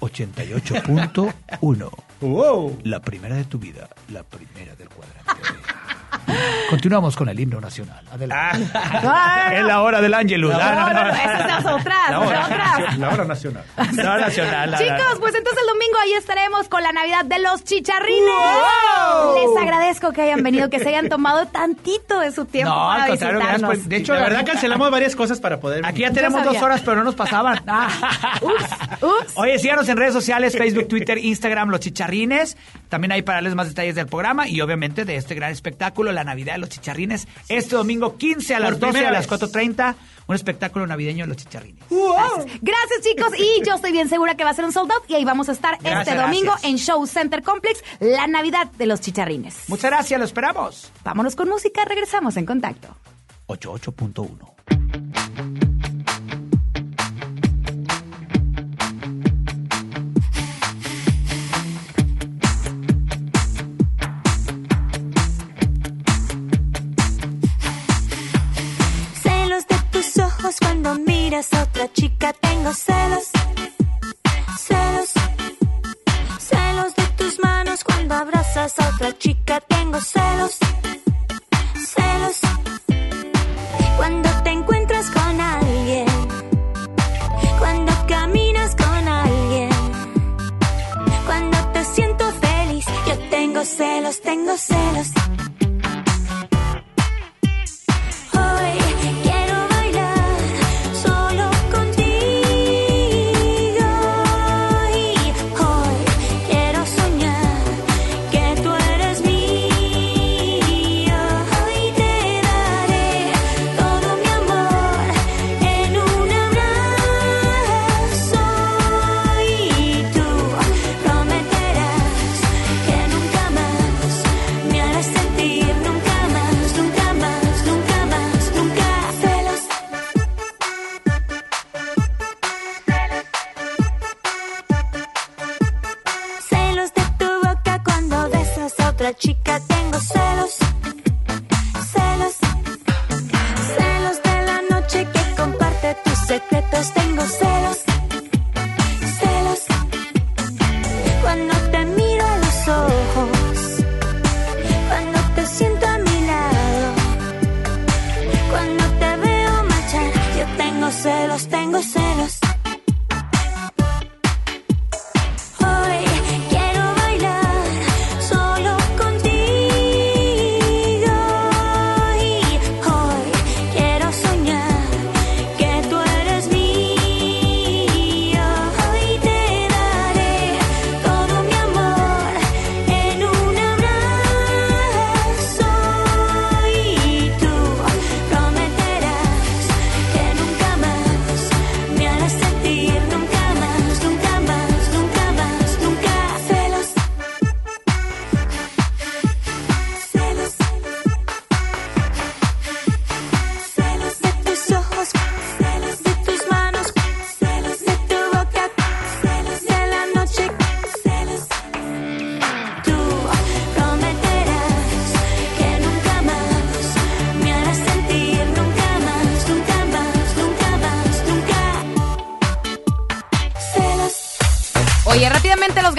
Speaker 24: 88.1. [laughs]
Speaker 25: Wow.
Speaker 24: La primera de tu vida. La primera del cuadrante. [laughs] Continuamos con el himno nacional. Adelante.
Speaker 2: Ah,
Speaker 24: es la hora del Ángelus.
Speaker 2: No,
Speaker 24: Ah,
Speaker 2: no, no, esas son otras,
Speaker 25: La hora,
Speaker 2: otras.
Speaker 25: la hora nacional.
Speaker 24: La hora nacional. la-
Speaker 2: Chicos, pues entonces el domingo ahí estaremos con la Navidad de los chicharrines.
Speaker 24: ¡Wow!
Speaker 2: Les agradezco que hayan venido, que se hayan tomado tantito de su tiempo
Speaker 24: No,
Speaker 2: para visitarnos.
Speaker 24: pues, de hecho,
Speaker 25: la verdad cancelamos varias cosas para poder.
Speaker 24: Aquí ya tenemos dos horas, pero no nos pasaban. [laughs] Oye, síganos en redes sociales, Facebook, Twitter, Instagram, Los Chicharrines. También hay para darles más detalles del programa y obviamente de este gran espectáculo, la Navidad de los Chicharrines. Este domingo 15 a las
Speaker 25: Por
Speaker 24: 12 a las
Speaker 25: vez.
Speaker 24: 4.30, un espectáculo navideño de los Chicharrines.
Speaker 2: Gracias. Gracias, chicos. Y yo estoy bien segura que va a ser un sold out. Y ahí vamos a estar
Speaker 24: Gracias,
Speaker 2: este domingo
Speaker 24: gracias.
Speaker 2: en Show Center Complex, la Navidad de los chicharrines.
Speaker 24: Muchas gracias, lo esperamos.
Speaker 2: Vámonos con música, regresamos en contacto.
Speaker 24: 88.1.
Speaker 26: a otra chica, tengo celos. Celos. Celos de tus manos cuando abrazas a otra chica, tengo celos. Celos. Cuando te encuentras con alguien. Cuando caminas con alguien. Cuando te siento feliz, yo tengo celos, tengo celos.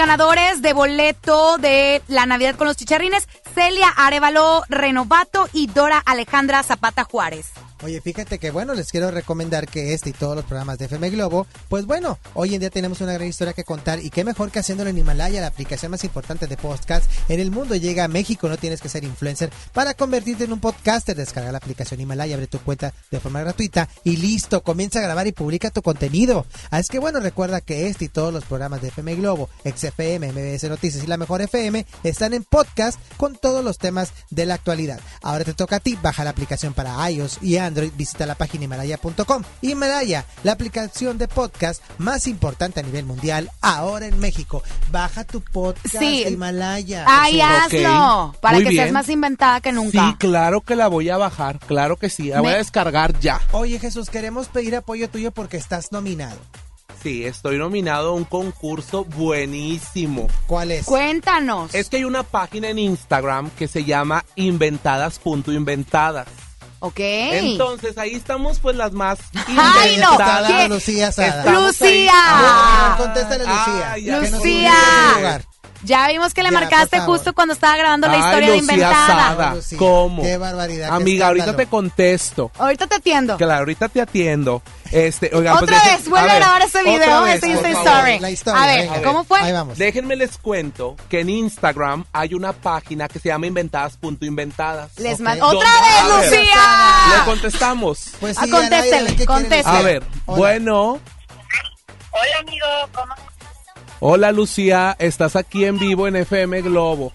Speaker 2: Ganadores de boleto de la Navidad con los chicharrines, Celia Arevalo Renovato y Dora Alejandra Zapata Juárez.
Speaker 4: Oye, fíjate que bueno, les quiero recomendar que este y todos los programas de FM Globo, pues bueno, hoy en día tenemos una gran historia que contar y qué mejor que haciéndolo en Himalaya, la aplicación más importante de podcast en el mundo. Llega a México, no tienes que ser influencer para convertirte en un podcaster. Descarga la aplicación Himalaya, abre tu cuenta de forma gratuita y listo, comienza a grabar y publica tu contenido. Así que bueno, recuerda que este y todos los programas de FM Globo, XFM, MBS Noticias y la Mejor FM están en podcast con todos los temas de la actualidad. Ahora te toca a ti, baja la aplicación para iOS y Android, visita la página himalaya.com. Himalaya, la aplicación de podcast más importante a nivel mundial, ahora en México. Baja tu podcast
Speaker 2: Sí.
Speaker 4: de Himalaya.
Speaker 2: Ay, hazlo, para
Speaker 3: muy
Speaker 2: que seas más inventada que nunca.
Speaker 3: Sí, claro que la voy a bajar, claro que sí, la voy a descargar ya.
Speaker 4: Oye Jesús, queremos pedir apoyo tuyo porque estás nominado.
Speaker 3: Sí, estoy nominado a un concurso buenísimo.
Speaker 4: ¿Cuál es?
Speaker 2: Cuéntanos.
Speaker 3: Es que hay una página en Instagram que se llama inventadas.inventadas.
Speaker 2: Ok.
Speaker 3: Entonces ahí estamos pues las más [laughs]
Speaker 4: Ay, no,
Speaker 3: inventadas.
Speaker 4: ¿quién? Lucía Sada.
Speaker 3: Estamos ahí.
Speaker 2: Lucía.
Speaker 4: A ver, contéstale Lucía.
Speaker 3: Ay, ya.
Speaker 4: que nos
Speaker 2: Lucía.
Speaker 4: lugar.
Speaker 2: Ya vimos que le
Speaker 4: Ya,
Speaker 2: marcaste justo cuando estaba grabando la historia de inventada.
Speaker 3: Sada,
Speaker 4: Lucía,
Speaker 3: ¿Cómo?
Speaker 4: qué barbaridad, qué
Speaker 3: Amiga, ahorita te contesto.
Speaker 2: Ahorita te atiendo.
Speaker 3: Claro, ahorita te atiendo. Este, oigan,
Speaker 2: Otra
Speaker 3: pues dejen-
Speaker 2: vez, vuelve a grabar ese video, ese
Speaker 3: por
Speaker 2: Insta
Speaker 3: favor.
Speaker 2: Story.
Speaker 4: La historia,
Speaker 2: a ver,
Speaker 4: venga.
Speaker 2: ¿cómo fue?
Speaker 4: Ahí vamos.
Speaker 3: Déjenme les cuento que en Instagram hay una página que se llama inventadas.inventadas.
Speaker 2: Les
Speaker 4: Ok.
Speaker 2: man-
Speaker 3: ¿Dónde?
Speaker 2: ¡Otra
Speaker 3: A
Speaker 2: vez,
Speaker 3: ver,
Speaker 2: Lucía!
Speaker 3: Le contestamos.
Speaker 4: Pues
Speaker 2: Ah,
Speaker 4: sí, aire,
Speaker 2: contéstele,
Speaker 4: a ver, ¿qué quieren
Speaker 2: contéstele.
Speaker 3: A ver,
Speaker 4: Hola.
Speaker 3: bueno.
Speaker 27: Hola amigo, ¿cómo
Speaker 3: Hola Lucía, estás aquí en vivo en FM Globo.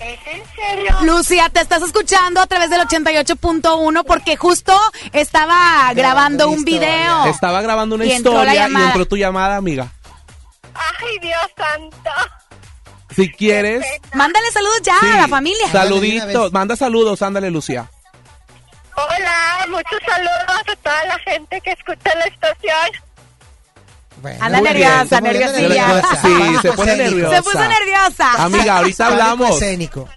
Speaker 27: es en serio?
Speaker 2: Lucía, te estás escuchando a través del 88.1 porque justo estaba grabando un video.
Speaker 3: Estaba grabando una
Speaker 2: Y entró la
Speaker 3: historia y
Speaker 2: llamada.
Speaker 3: entró tu llamada, amiga.
Speaker 27: Ay, Dios santo.
Speaker 3: Si quieres,
Speaker 2: Mándale saludos ya
Speaker 3: sí,
Speaker 2: a la familia.
Speaker 3: saluditos, manda saludos, ándale Lucía.
Speaker 27: Hola, muchos saludos a toda la gente que escucha la estación.
Speaker 4: Bueno,
Speaker 2: Anda nerviosa, nerviosilla.
Speaker 4: nerviosa.
Speaker 3: Sí, se pone
Speaker 4: escénico.
Speaker 3: nerviosa.
Speaker 2: Se puso nerviosa.
Speaker 3: Amiga, ahorita hablamos.
Speaker 4: escénico.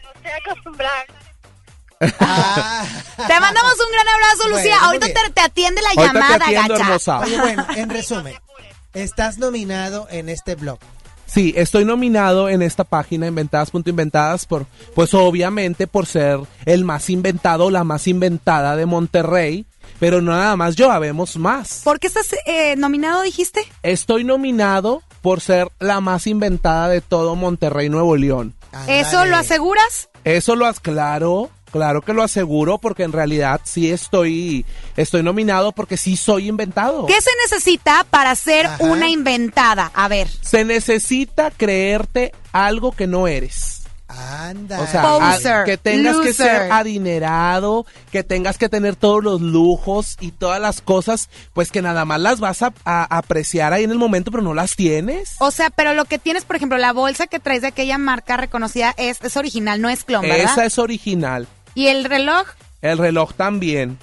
Speaker 4: Ah.
Speaker 2: Te mandamos un gran abrazo, Lucía.
Speaker 4: Bueno,
Speaker 2: Ahorita te, te atiende la
Speaker 3: Ahorita
Speaker 2: llamada,
Speaker 3: atiendo,
Speaker 2: gacha.
Speaker 3: hermosa.
Speaker 4: Oye, bueno, en resumen, estás nominado en este blog.
Speaker 3: Sí, estoy nominado en esta página inventadas.inventadas por, pues obviamente por ser el más inventado, la más inventada de Monterrey, pero no nada más yo, habemos más.
Speaker 2: ¿Por qué estás eh, nominado, dijiste?
Speaker 3: Estoy nominado por ser la más inventada de todo Monterrey, Nuevo León.
Speaker 2: ¿Eso lo aseguras?
Speaker 3: Eso lo aclaro, claro que lo aseguro porque en realidad sí estoy, estoy nominado porque sí soy inventado.
Speaker 2: ¿Qué se necesita para ser una inventada? A ver.
Speaker 3: Se necesita creerte algo que no eres.
Speaker 4: Anda.
Speaker 3: O sea,
Speaker 2: Poser,
Speaker 3: a- que tengas que ser adinerado, que tengas que tener todos los lujos y todas las cosas, pues que nada más las vas a, a apreciar ahí en el momento, pero no las tienes.
Speaker 2: O sea, pero lo que tienes, por ejemplo, la bolsa que traes de aquella marca reconocida es, es original, no es clon, ¿verdad?
Speaker 3: Esa es original.
Speaker 2: ¿Y el reloj?
Speaker 3: El reloj también.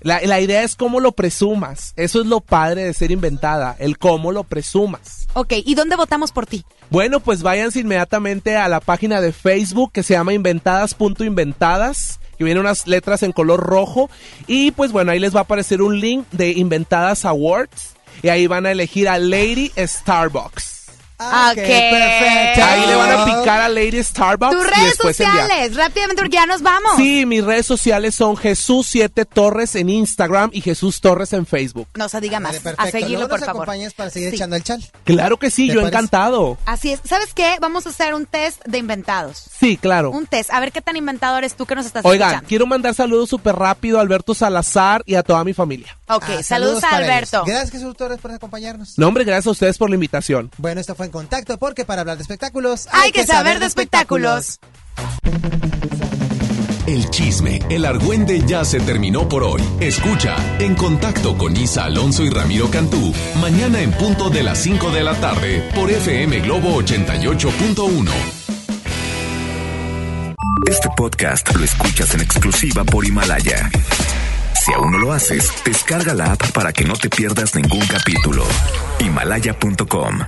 Speaker 3: La, la idea es cómo lo presumas. Eso es lo padre de ser inventada, el cómo lo presumas.
Speaker 2: Ok, ¿y dónde votamos por ti?
Speaker 3: Bueno, pues váyanse inmediatamente a la página de Facebook que se llama inventadas.inventadas, que viene unas letras en color rojo. Y pues bueno, ahí les va a aparecer un link de Inventadas Awards. Y ahí van a elegir a Lady Starbucks.
Speaker 2: Ok, perfecto.
Speaker 3: Ahí le van a picar a Lady Starbucks.
Speaker 2: Tus
Speaker 3: y
Speaker 2: redes
Speaker 3: enviar.
Speaker 2: sociales, rápidamente porque ya nos vamos.
Speaker 3: Sí, mis redes sociales son Jesús 7 Torres en Instagram y Jesús Torres en Facebook.
Speaker 2: No se diga más. A seguirlo,
Speaker 4: Luego
Speaker 2: por
Speaker 4: nos
Speaker 2: favor.
Speaker 4: acompañas para seguir
Speaker 2: Sí.
Speaker 4: echando el chal.
Speaker 3: Claro que sí,
Speaker 4: ¿Te
Speaker 3: yo
Speaker 4: parece?
Speaker 3: encantado.
Speaker 2: Así es. ¿Sabes qué? Vamos a hacer un test de inventados.
Speaker 3: Sí, claro.
Speaker 2: Un test. A ver qué tan inventado eres tú que nos estás
Speaker 3: Oigan,
Speaker 2: escuchando.
Speaker 3: quiero mandar saludos súper rápido a Alberto Salazar y a toda mi familia.
Speaker 2: Ok,
Speaker 4: Ah,
Speaker 2: saludos, a Alberto.
Speaker 4: ellos. Gracias, Jesús Torres, por acompañarnos.
Speaker 3: No, hombre, gracias a ustedes por la invitación.
Speaker 4: Bueno, esto fue en contacto porque para hablar de espectáculos
Speaker 2: Hay que saber de espectáculos.
Speaker 10: El chisme, el argüende ya se terminó por hoy. Escucha En Contacto con Isa Alonso y Ramiro Cantú, mañana en punto de las 5 de la tarde por FM Globo 88.1.
Speaker 28: Este podcast lo escuchas en exclusiva por Himalaya. Si aún no lo haces, descarga la app para que no te pierdas ningún capítulo. Himalaya.com